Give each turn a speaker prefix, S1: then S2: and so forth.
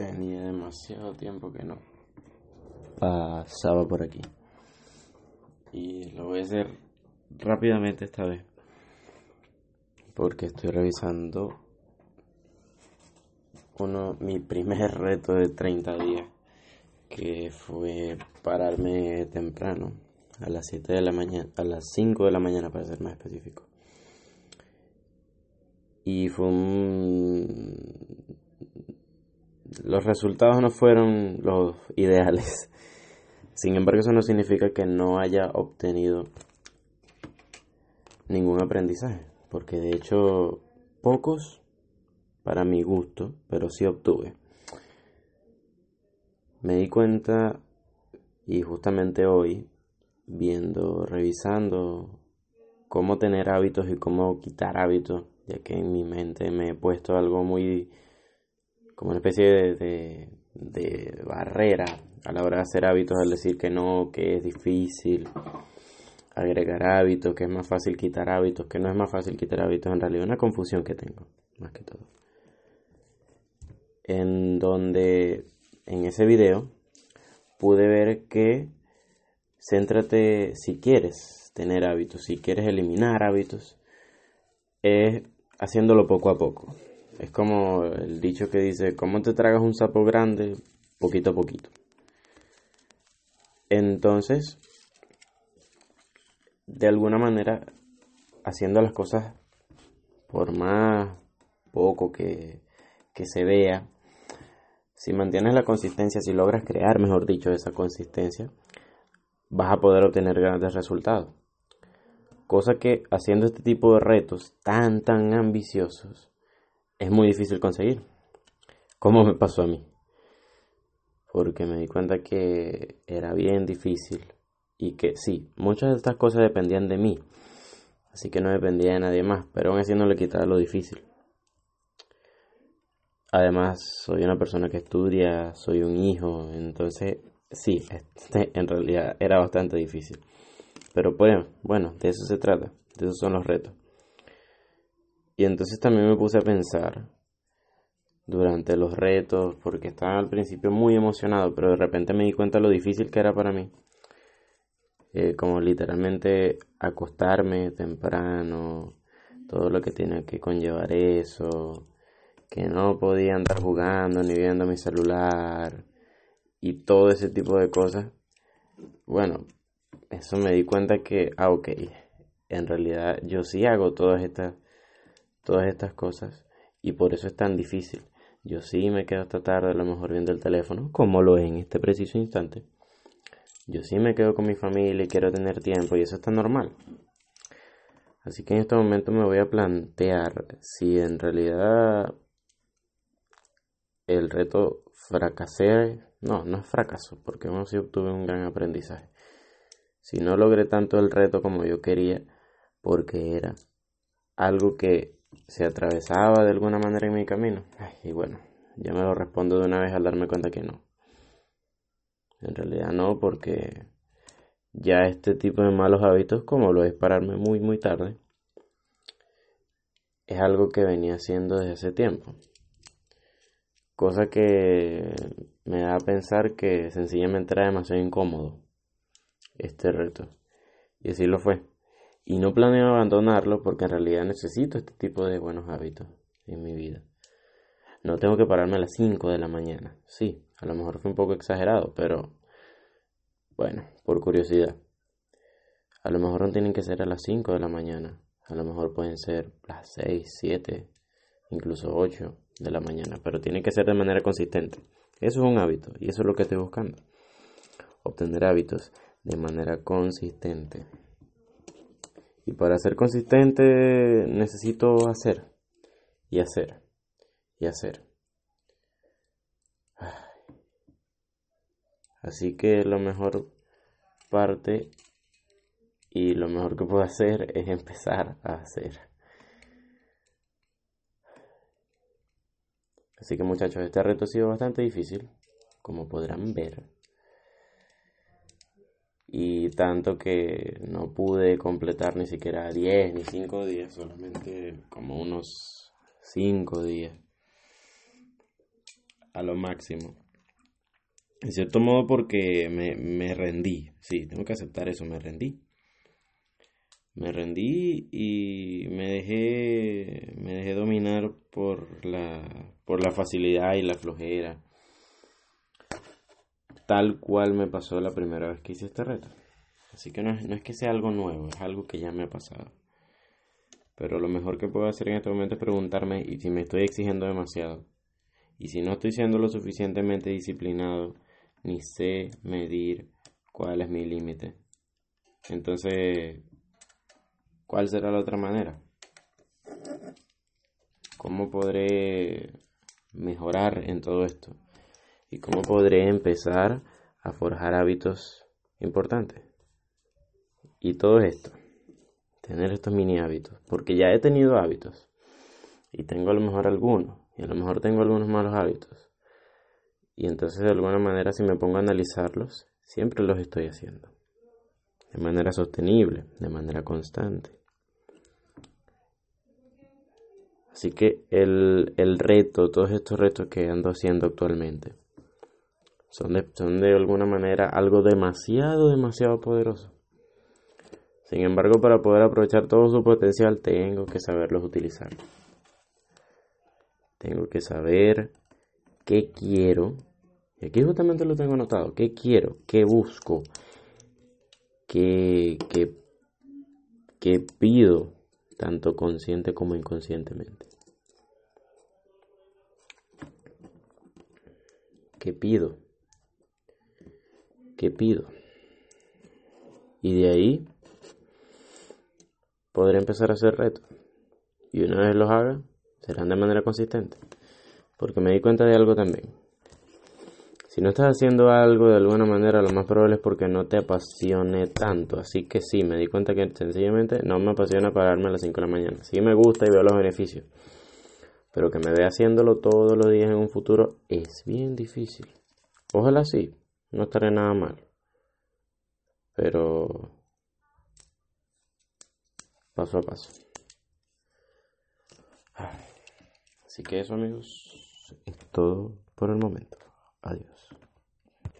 S1: Tenía demasiado tiempo que no pasaba por aquí. Y lo voy a hacer rápidamente esta vez. Porque estoy revisando uno, mi primer reto de 30 días. Que fue pararme temprano. A las 7 de la mañana. A las 5 de la mañana para ser más específico. Y fue un los resultados no fueron los ideales. Sin embargo, eso no significa que no haya obtenido ningún aprendizaje, porque de hecho pocos para mi gusto, pero sí obtuve. Me di cuenta y justamente hoy, viendo, revisando cómo tener hábitos y cómo quitar hábitos, ya que en mi mente me he puesto algo muy como una especie de, de, barrera a la hora de hacer hábitos, al decir que no, que es difícil agregar hábitos, que es más fácil quitar hábitos, que no es más fácil quitar hábitos, en realidad una confusión que tengo, más que todo. En donde en ese video pude ver que céntrate si quieres tener hábitos, si quieres eliminar hábitos, es haciéndolo poco a poco. Es como el dicho que dice, ¿cómo te tragas un sapo grande? Poquito a poquito. Entonces, de alguna manera, haciendo las cosas por más poco que, que se vea, si mantienes la consistencia, si logras crear, mejor dicho, esa consistencia, vas a poder obtener grandes resultados. Cosa que haciendo este tipo de retos tan, tan ambiciosos, es muy difícil conseguir. ¿Cómo me pasó a mí? Porque me di cuenta que era bien difícil y que sí, muchas de estas cosas dependían de mí, así que no dependía de nadie más, pero aún así no le quitaba lo difícil. Además, soy una persona que estudia, soy un hijo, entonces sí, este, en realidad era bastante difícil. Pero bueno, bueno, de eso se trata, de esos son los retos. Y entonces también me puse a pensar durante los retos, porque estaba al principio muy emocionado, pero de repente me di cuenta lo difícil que era para mí. Eh, como literalmente acostarme temprano, todo lo que tiene que conllevar eso, que no podía andar jugando ni viendo mi celular y todo ese tipo de cosas. Bueno, eso me di cuenta que, ah, ok, en realidad yo sí hago todas estas todas estas cosas y por eso es tan difícil. Yo sí me quedo hasta tarde a lo mejor viendo el teléfono, como lo es en este preciso instante. Yo sí me quedo con mi familia y quiero tener tiempo y eso está normal. Así que en este momento me voy a plantear si en realidad el reto fracasé. No, no es fracaso, porque aún sí obtuve un gran aprendizaje. Si no logré tanto el reto como yo quería, porque era algo que se atravesaba de alguna manera en mi camino. y bueno, ya me lo respondo de una vez al darme cuenta que no. En realidad no, porque ya este tipo de malos hábitos, como lo es pararme muy muy tarde, es algo que venía haciendo desde hace tiempo. Cosa que me da a pensar que sencillamente era demasiado incómodo este reto. Y así lo fue. Y no planeo abandonarlo porque en realidad necesito este tipo de buenos hábitos en mi vida. No tengo que pararme a las 5 de la mañana. Sí, a lo mejor fue un poco exagerado, pero bueno, por curiosidad. A lo mejor no tienen que ser a las 5 de la mañana. A lo mejor pueden ser las 6, 7, incluso 8 de la mañana. Pero tiene que ser de manera consistente. Eso es un hábito y eso es lo que estoy buscando. Obtener hábitos de manera consistente. Y para ser consistente necesito hacer y hacer y hacer. Así que lo mejor parte y lo mejor que puedo hacer es empezar a hacer. Así que muchachos, este reto ha sido bastante difícil, como podrán ver y tanto que no pude completar ni siquiera 10 ni 5 días, solamente como unos 5 días. a lo máximo. En cierto modo porque me, me rendí, sí, tengo que aceptar eso, me rendí. Me rendí y me dejé, me dejé dominar por la, por la facilidad y la flojera. Tal cual me pasó la primera vez que hice este reto. Así que no es, no es que sea algo nuevo, es algo que ya me ha pasado. Pero lo mejor que puedo hacer en este momento es preguntarme y si me estoy exigiendo demasiado. Y si no estoy siendo lo suficientemente disciplinado, ni sé medir cuál es mi límite. Entonces, ¿cuál será la otra manera? ¿Cómo podré mejorar en todo esto? ¿Y cómo podré empezar a forjar hábitos importantes? Y todo esto tener estos mini hábitos, porque ya he tenido hábitos y tengo a lo mejor algunos, y a lo mejor tengo algunos malos hábitos. Y entonces de alguna manera si me pongo a analizarlos, siempre los estoy haciendo. De manera sostenible, de manera constante. Así que el, el reto, todos estos retos que ando haciendo actualmente, son de, son de alguna manera algo demasiado, demasiado poderoso. Sin embargo, para poder aprovechar todo su potencial, tengo que saberlos utilizar. Tengo que saber qué quiero. Y aquí justamente lo tengo anotado. ¿Qué quiero? ¿Qué busco? ¿Qué, qué, qué pido? Tanto consciente como inconscientemente. ¿Qué pido? ¿Qué pido? Y de ahí podré empezar a hacer retos. Y una vez los haga, serán de manera consistente. Porque me di cuenta de algo también. Si no estás haciendo algo de alguna manera, lo más probable es porque no te apasione tanto. Así que sí, me di cuenta que sencillamente no me apasiona pararme a las 5 de la mañana. Sí me gusta y veo los beneficios. Pero que me vea haciéndolo todos los días en un futuro es bien difícil. Ojalá sí, no estaré nada mal. Pero paso a paso. Así que eso amigos, es todo por el momento. Adiós.